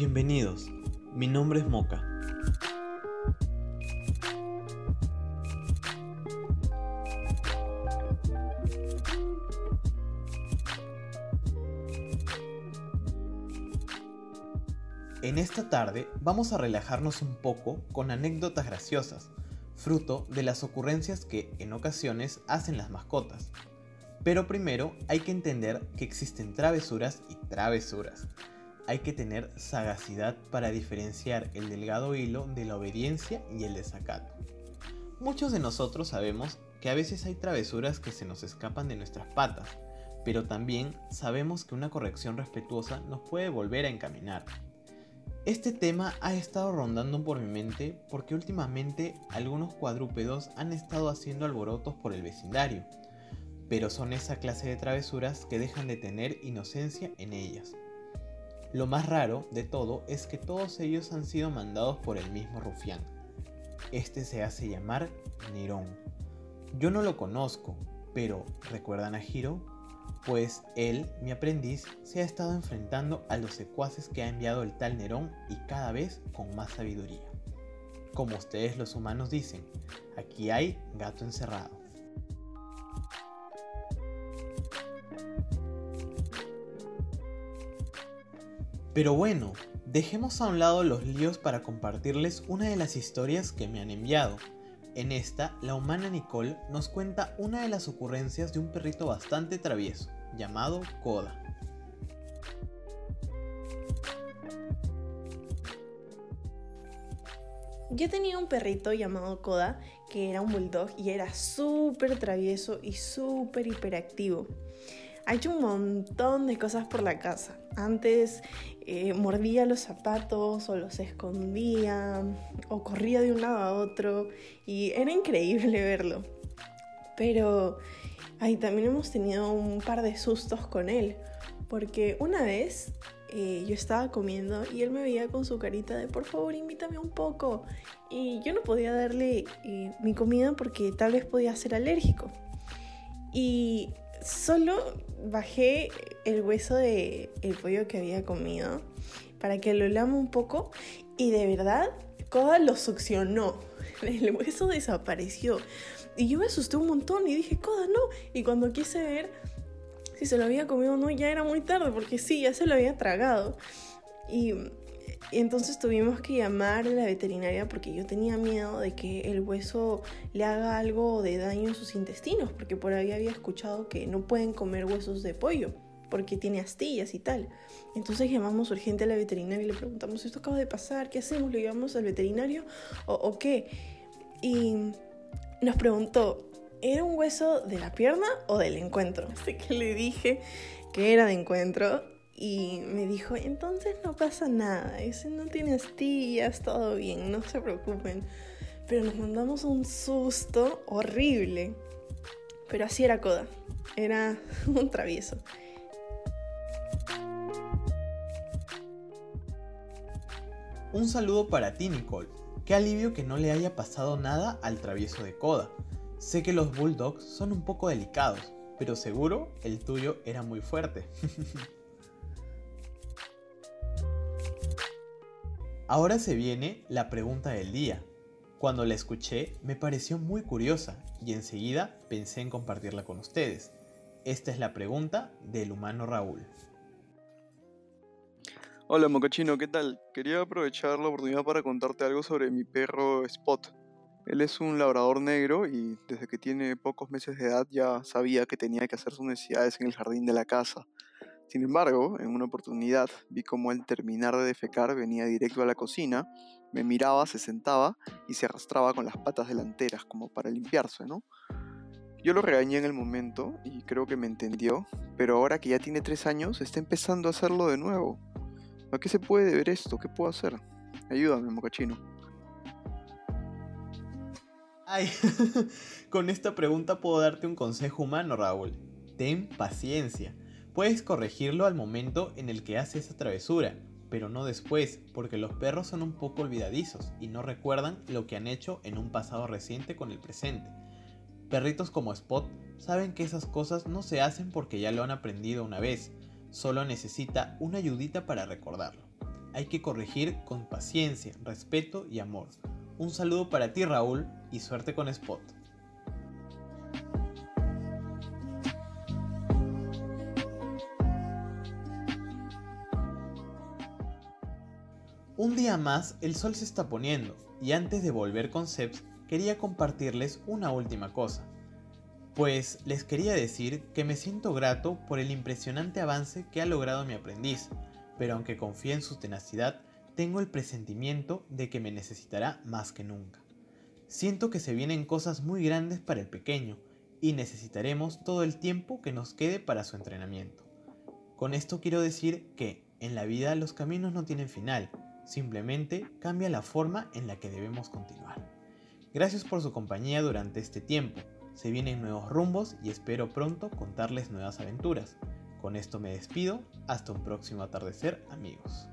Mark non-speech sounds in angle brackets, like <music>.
Bienvenidos, mi nombre es Moca. En esta tarde vamos a relajarnos un poco con anécdotas graciosas, fruto de las ocurrencias que en ocasiones hacen las mascotas. Pero primero hay que entender que existen travesuras y travesuras. Hay que tener sagacidad para diferenciar el delgado hilo de la obediencia y el desacato. Muchos de nosotros sabemos que a veces hay travesuras que se nos escapan de nuestras patas, pero también sabemos que una corrección respetuosa nos puede volver a encaminar. Este tema ha estado rondando por mi mente porque últimamente algunos cuadrúpedos han estado haciendo alborotos por el vecindario, pero son esa clase de travesuras que dejan de tener inocencia en ellas. Lo más raro de todo es que todos ellos han sido mandados por el mismo rufián. Este se hace llamar Nerón. Yo no lo conozco, pero ¿recuerdan a Hiro? pues él, mi aprendiz, se ha estado enfrentando a los secuaces que ha enviado el tal Nerón y cada vez con más sabiduría. Como ustedes los humanos dicen, aquí hay gato encerrado. Pero bueno, dejemos a un lado los líos para compartirles una de las historias que me han enviado. En esta, la humana Nicole nos cuenta una de las ocurrencias de un perrito bastante travieso, llamado Koda. Yo tenía un perrito llamado Koda que era un bulldog y era súper travieso y súper hiperactivo. Ha hecho un montón de cosas por la casa. Antes eh, mordía los zapatos o los escondía o corría de un lado a otro y era increíble <laughs> verlo. Pero ahí también hemos tenido un par de sustos con él, porque una vez eh, yo estaba comiendo y él me veía con su carita de por favor invítame un poco y yo no podía darle eh, mi comida porque tal vez podía ser alérgico. Y solo bajé el hueso del el pollo que había comido para que lo lama un poco y de verdad Koda lo succionó. <laughs> El hueso desapareció. Y yo me asusté un montón y dije, Koda, no. Y cuando quise ver si se lo había comido o no, ya era muy tarde, porque sí, ya se lo había tragado. Y, entonces tuvimos que llamar a la veterinaria porque yo tenía miedo de que el hueso le haga algo de daño en sus intestinos, porque por ahí había escuchado que no pueden comer huesos de pollo porque tiene astillas y tal. Entonces llamamos urgente a la veterinaria y le preguntamos, ¿esto acaba de pasar? ¿Qué hacemos? ¿Lo llevamos al veterinario o, o qué? Y nos preguntó, ¿era un hueso de la pierna o del encuentro? Así que le dije que era de encuentro y me dijo, entonces no pasa nada, ese no tiene astillas, todo bien, no se preocupen. Pero nos mandamos un susto horrible. Pero así era Coda, era <laughs> un travieso. Un saludo para ti, Nicole. Qué alivio que no le haya pasado nada al travieso de Coda. Sé que los bulldogs son un poco delicados, pero seguro el tuyo era muy fuerte. <laughs> Ahora se viene la pregunta del día. Cuando la escuché me pareció muy curiosa y enseguida pensé en compartirla con ustedes. Esta es la pregunta del humano Raúl. Hola Mocachino, ¿qué tal? Quería aprovechar la oportunidad para contarte algo sobre mi perro Spot. Él es un labrador negro y desde que tiene pocos meses de edad ya sabía que tenía que hacer sus necesidades en el jardín de la casa. Sin embargo, en una oportunidad vi cómo al terminar de defecar venía directo a la cocina, me miraba, se sentaba y se arrastraba con las patas delanteras como para limpiarse, ¿no? Yo lo regañé en el momento y creo que me entendió, pero ahora que ya tiene tres años está empezando a hacerlo de nuevo. ¿A qué se puede deber esto? ¿Qué puedo hacer? Ayúdame, mocachino. Ay, <laughs> con esta pregunta puedo darte un consejo humano, Raúl. Ten paciencia. Puedes corregirlo al momento en el que hace esa travesura, pero no después, porque los perros son un poco olvidadizos y no recuerdan lo que han hecho en un pasado reciente con el presente. Perritos como Spot saben que esas cosas no se hacen porque ya lo han aprendido una vez, solo necesita una ayudita para recordarlo. hay que corregir con paciencia, respeto y amor. Un saludo para ti Raúl y suerte con Spot. Un día más el sol se está poniendo y antes de volver con Seps quería compartirles una última cosa. Pues les quería decir que me siento grato por el impresionante avance que ha logrado mi aprendiz, pero aunque confíe en su tenacidad, tengo el presentimiento de que me necesitará más que nunca. Siento que se vienen cosas muy grandes para el pequeño y necesitaremos todo el tiempo que nos quede para su entrenamiento. Con esto quiero decir que en la vida los caminos no tienen final, simplemente cambia la forma en la que debemos continuar. Gracias por su compañía durante este tiempo. Se vienen nuevos rumbos y espero pronto contarles nuevas aventuras. Con esto me despido, hasta un próximo atardecer amigos.